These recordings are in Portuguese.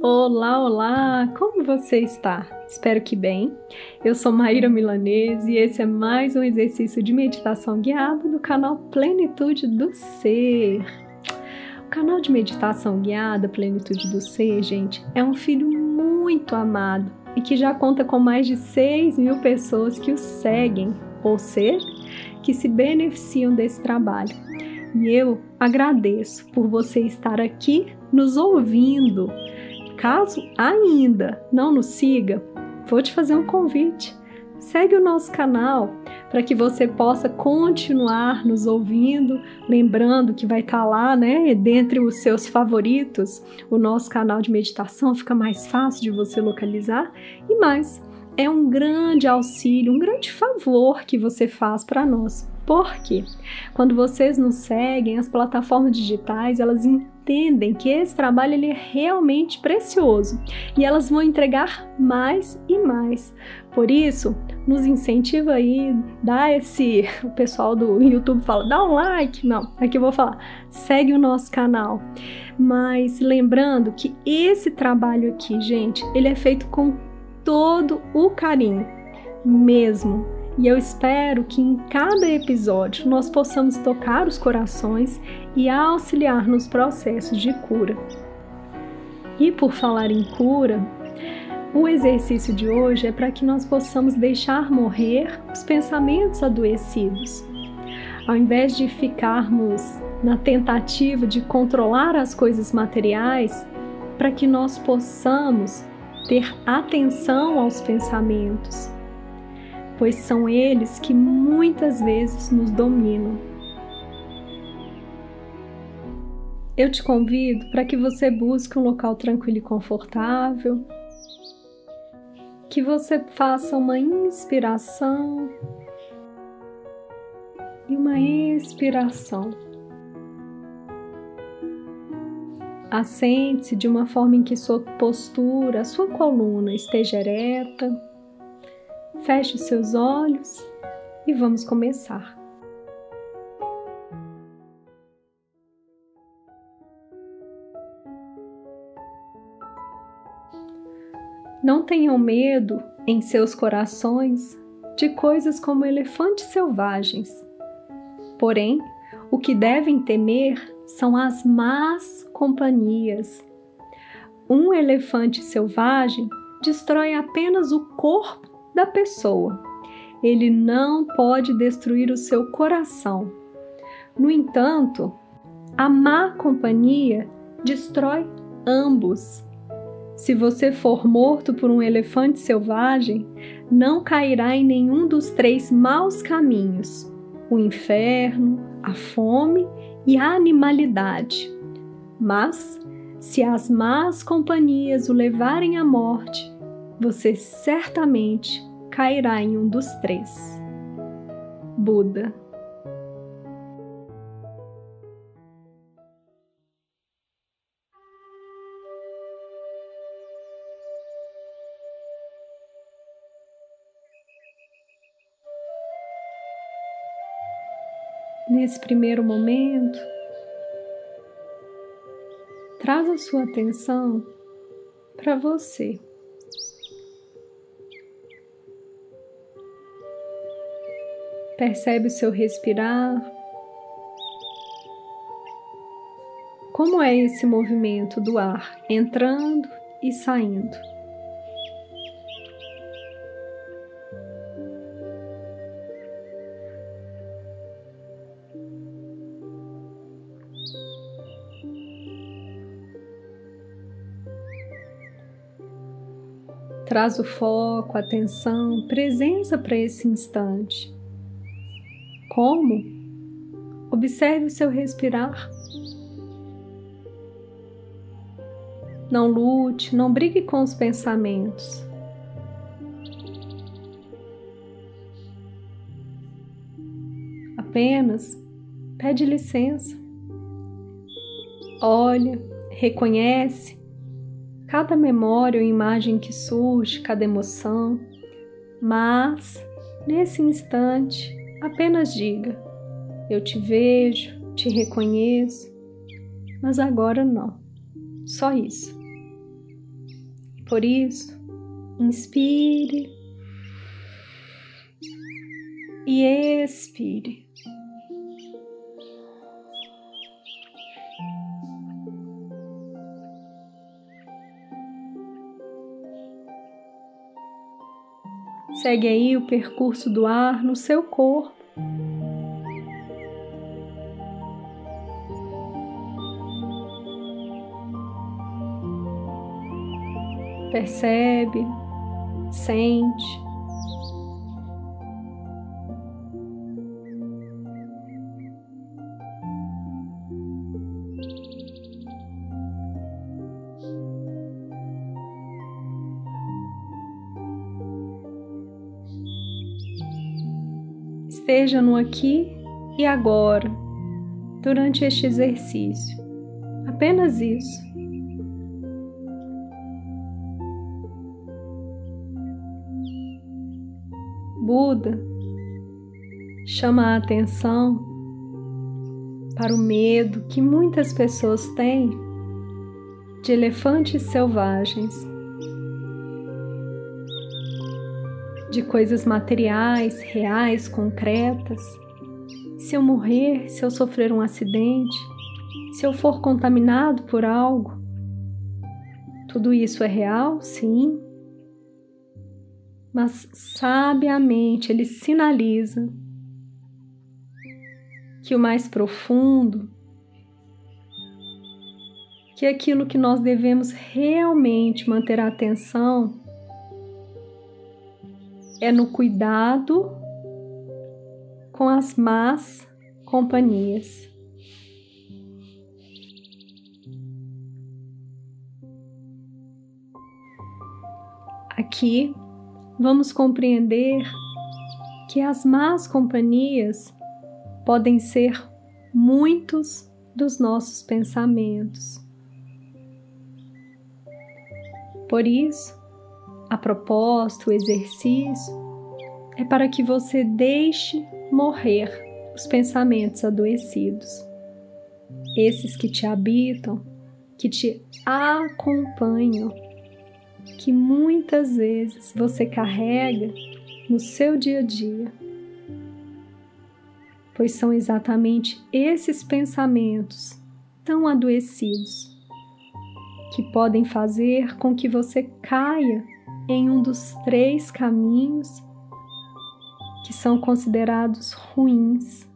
Olá, olá! Como você está? Espero que bem. Eu sou Maíra Milanese e esse é mais um exercício de meditação guiada do canal Plenitude do Ser. O canal de meditação guiada Plenitude do Ser, gente, é um filho muito amado e que já conta com mais de 6 mil pessoas que o seguem, ou seja, que se beneficiam desse trabalho. E eu agradeço por você estar aqui nos ouvindo. Caso ainda não nos siga, vou te fazer um convite. Segue o nosso canal para que você possa continuar nos ouvindo, lembrando que vai estar tá lá, né, dentre os seus favoritos, o nosso canal de meditação fica mais fácil de você localizar e mais, é um grande auxílio, um grande favor que você faz para nós. Porque quando vocês nos seguem, as plataformas digitais, elas entendem que esse trabalho ele é realmente precioso e elas vão entregar mais e mais. Por isso, nos incentiva aí, dá esse, o pessoal do YouTube fala, dá um like, não, aqui eu vou falar, segue o nosso canal. Mas lembrando que esse trabalho aqui, gente, ele é feito com todo o carinho, mesmo e eu espero que em cada episódio nós possamos tocar os corações e auxiliar nos processos de cura. E por falar em cura, o exercício de hoje é para que nós possamos deixar morrer os pensamentos adoecidos. Ao invés de ficarmos na tentativa de controlar as coisas materiais, para que nós possamos ter atenção aos pensamentos pois são eles que muitas vezes nos dominam. Eu te convido para que você busque um local tranquilo e confortável, que você faça uma inspiração e uma expiração. Assente-se de uma forma em que sua postura, sua coluna esteja ereta Feche os seus olhos e vamos começar. Não tenham medo em seus corações de coisas como elefantes selvagens. Porém, o que devem temer são as más companhias. Um elefante selvagem destrói apenas o corpo da pessoa. Ele não pode destruir o seu coração. No entanto, a má companhia destrói ambos. Se você for morto por um elefante selvagem, não cairá em nenhum dos três maus caminhos: o inferno, a fome e a animalidade. Mas, se as más companhias o levarem à morte, você certamente cairá em um dos três. Buda. Nesse primeiro momento, traz a sua atenção para você. Percebe o seu respirar. Como é esse movimento do ar entrando e saindo? Traz o foco, atenção, presença para esse instante. Como? Observe o seu respirar. Não lute, não brigue com os pensamentos. Apenas pede licença. Olha, reconhece cada memória ou imagem que surge, cada emoção, mas nesse instante Apenas diga: Eu te vejo, te reconheço, mas agora não. Só isso. Por isso, inspire e expire. Segue aí o percurso do ar no seu corpo. Percebe, sente. Esteja no aqui e agora, durante este exercício. Apenas isso. Buda chama a atenção para o medo que muitas pessoas têm de elefantes selvagens. De coisas materiais, reais, concretas. Se eu morrer, se eu sofrer um acidente, se eu for contaminado por algo, tudo isso é real? Sim. Mas sabiamente ele sinaliza que o mais profundo, que aquilo que nós devemos realmente manter a atenção é no cuidado com as más companhias. Aqui vamos compreender que as más companhias podem ser muitos dos nossos pensamentos. Por isso, a proposta, o exercício, é para que você deixe morrer os pensamentos adoecidos, esses que te habitam, que te acompanham, que muitas vezes você carrega no seu dia a dia. Pois são exatamente esses pensamentos tão adoecidos que podem fazer com que você caia em um dos três caminhos que são considerados ruins.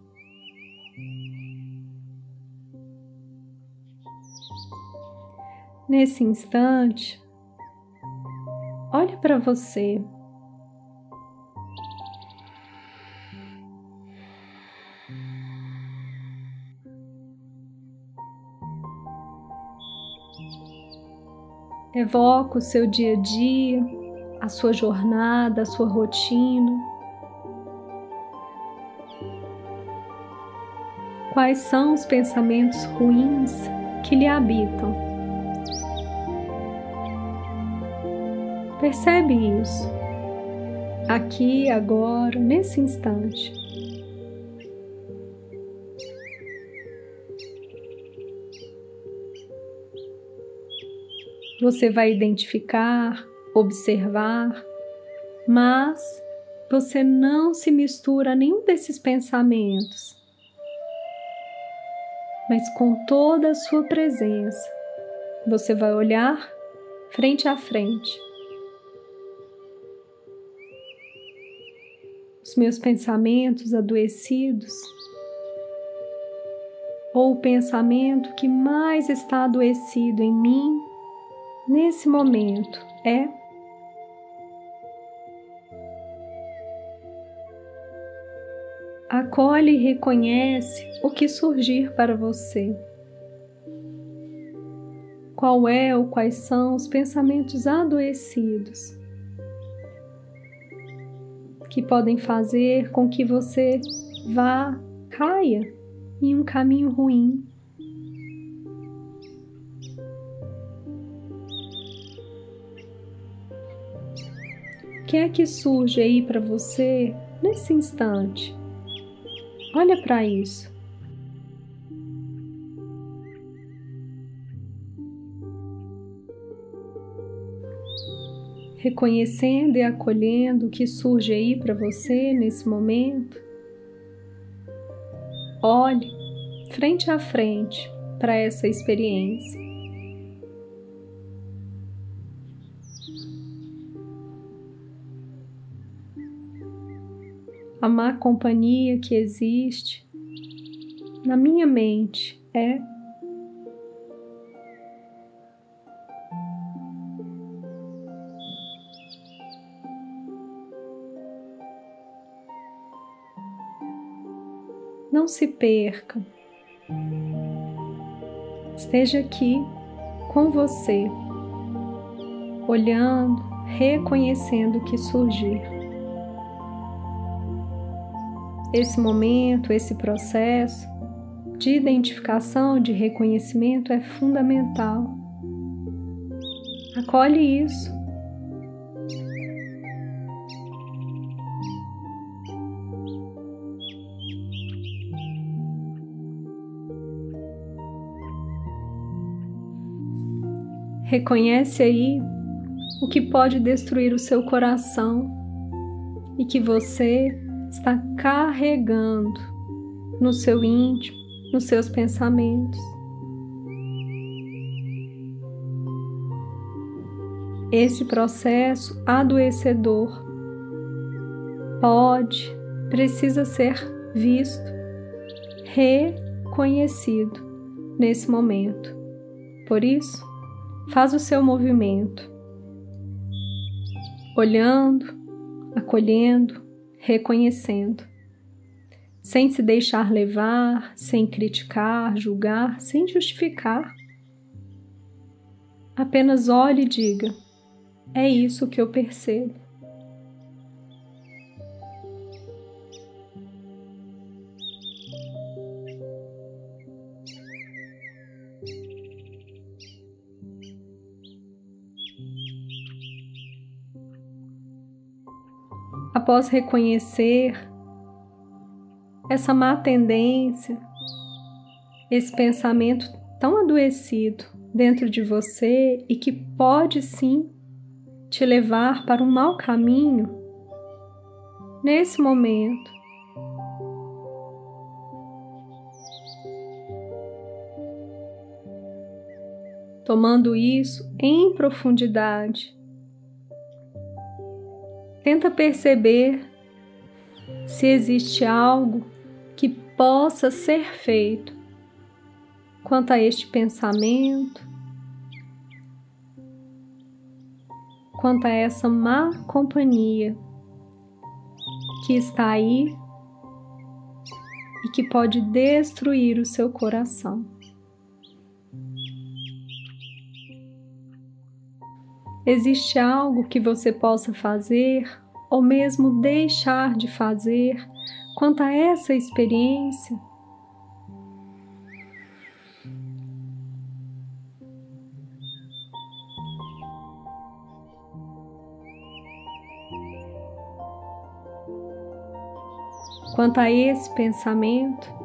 Nesse instante, olhe para você. Evoca o seu dia a dia, a sua jornada, a sua rotina. Quais são os pensamentos ruins que lhe habitam? Percebe isso, aqui, agora, nesse instante. Você vai identificar, observar, mas você não se mistura a nenhum desses pensamentos, mas com toda a sua presença, você vai olhar frente a frente. Os meus pensamentos adoecidos, ou o pensamento que mais está adoecido em mim nesse momento é acolhe e reconhece o que surgir para você. Qual é ou quais são os pensamentos adoecidos que podem fazer com que você vá, caia em um caminho ruim. que é que surge aí para você nesse instante? Olha para isso. reconhecendo e acolhendo o que surge aí para você nesse momento. Olhe frente a frente para essa experiência. A má companhia que existe na minha mente é Não se perca. Esteja aqui com você, olhando, reconhecendo o que surgir. Esse momento, esse processo de identificação, de reconhecimento é fundamental. Acolhe isso Reconhece aí o que pode destruir o seu coração e que você está carregando no seu íntimo, nos seus pensamentos. Esse processo adoecedor pode, precisa ser visto, reconhecido nesse momento. Por isso, Faz o seu movimento, olhando, acolhendo, reconhecendo, sem se deixar levar, sem criticar, julgar, sem justificar. Apenas olhe e diga: é isso que eu percebo. Após reconhecer essa má tendência, esse pensamento tão adoecido dentro de você e que pode sim te levar para um mau caminho, nesse momento, tomando isso em profundidade, Tenta perceber se existe algo que possa ser feito quanto a este pensamento, quanto a essa má companhia que está aí e que pode destruir o seu coração. Existe algo que você possa fazer ou mesmo deixar de fazer quanto a essa experiência? Quanto a esse pensamento,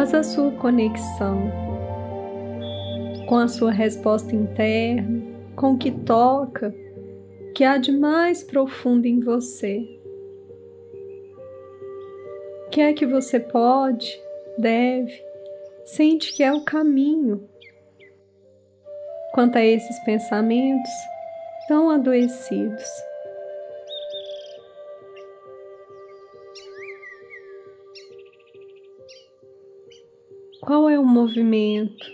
Faz a sua conexão com a sua resposta interna, com o que toca, que há de mais profundo em você. O que é que você pode, deve, sente que é o caminho quanto a esses pensamentos tão adoecidos. Qual é o movimento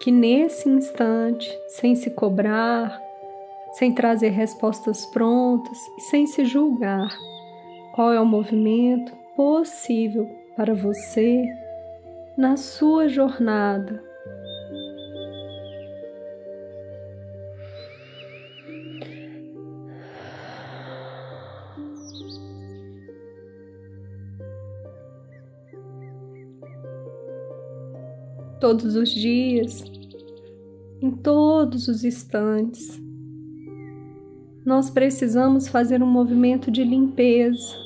que nesse instante, sem se cobrar, sem trazer respostas prontas e sem se julgar, qual é o movimento possível para você na sua jornada todos os dias, em todos os instantes. Nós precisamos fazer um movimento de limpeza,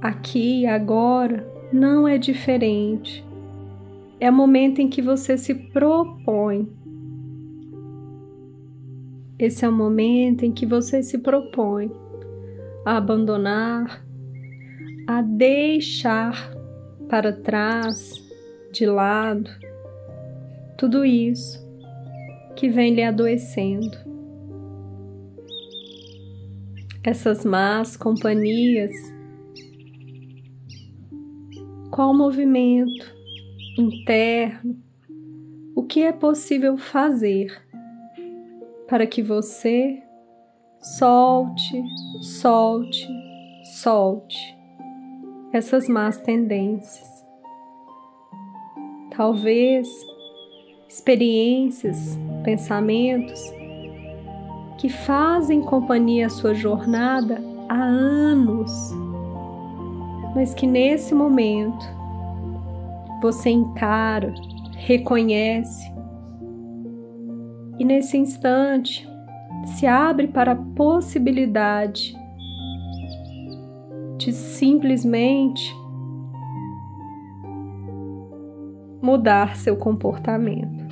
aqui agora não é diferente. É o momento em que você se propõe. Esse é o momento em que você se propõe a abandonar, a deixar para trás, de lado, tudo isso que vem lhe adoecendo. Essas más companhias qual movimento interno, o que é possível fazer para que você solte, solte, solte essas más tendências. Talvez experiências, pensamentos que fazem companhia à sua jornada há anos mas que nesse momento você encara, reconhece e nesse instante se abre para a possibilidade de simplesmente mudar seu comportamento.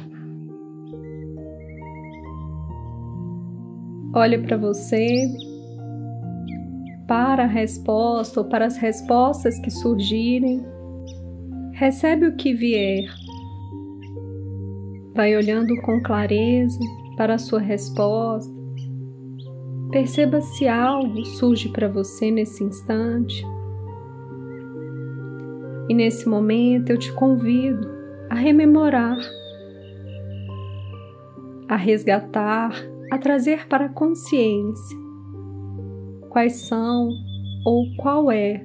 Olhe para você para a resposta ou para as respostas que surgirem. Recebe o que vier. Vai olhando com clareza para a sua resposta. Perceba se algo surge para você nesse instante. E nesse momento eu te convido a rememorar, a resgatar, a trazer para a consciência quais são ou qual é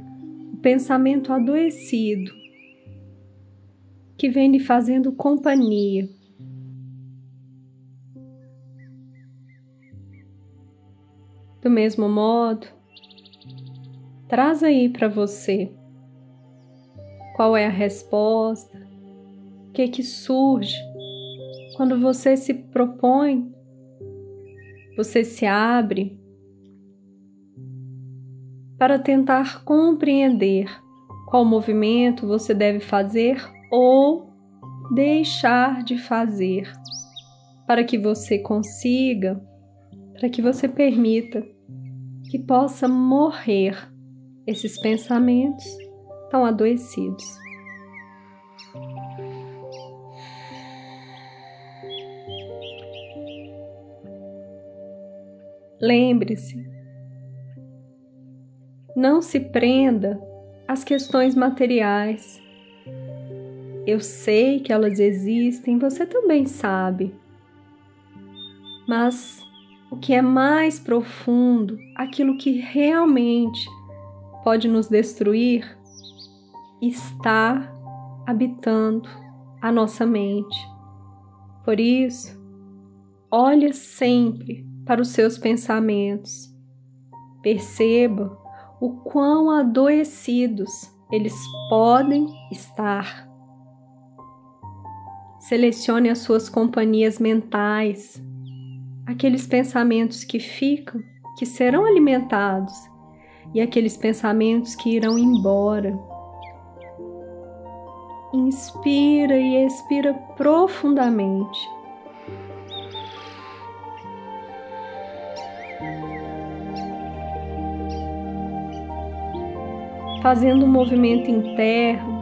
o pensamento adoecido que vem lhe fazendo companhia. Do mesmo modo, traz aí para você qual é a resposta, o que que surge quando você se propõe, você se abre para tentar compreender qual movimento você deve fazer ou deixar de fazer, para que você consiga, para que você permita que possa morrer esses pensamentos tão adoecidos. Lembre-se não se prenda às questões materiais. Eu sei que elas existem, você também sabe. Mas o que é mais profundo, aquilo que realmente pode nos destruir, está habitando a nossa mente. Por isso, olhe sempre para os seus pensamentos. Perceba o quão adoecidos eles podem estar. Selecione as suas companhias mentais, aqueles pensamentos que ficam, que serão alimentados, e aqueles pensamentos que irão embora. Inspira e expira profundamente fazendo um movimento interno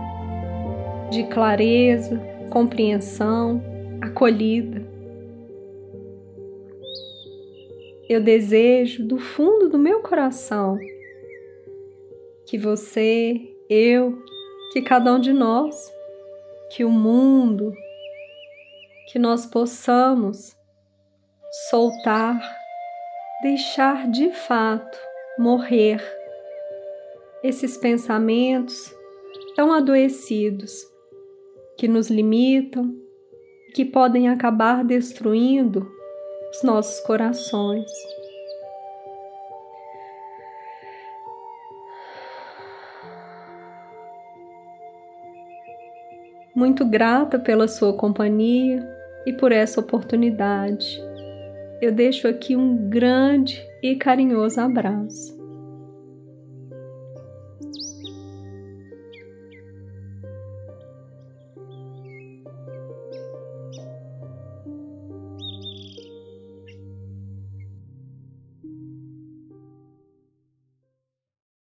de clareza, compreensão, acolhida. Eu desejo do fundo do meu coração que você, eu, que cada um de nós, que o mundo, que nós possamos soltar, deixar de fato morrer esses pensamentos tão adoecidos que nos limitam, que podem acabar destruindo os nossos corações. Muito grata pela sua companhia e por essa oportunidade. Eu deixo aqui um grande e carinhoso abraço.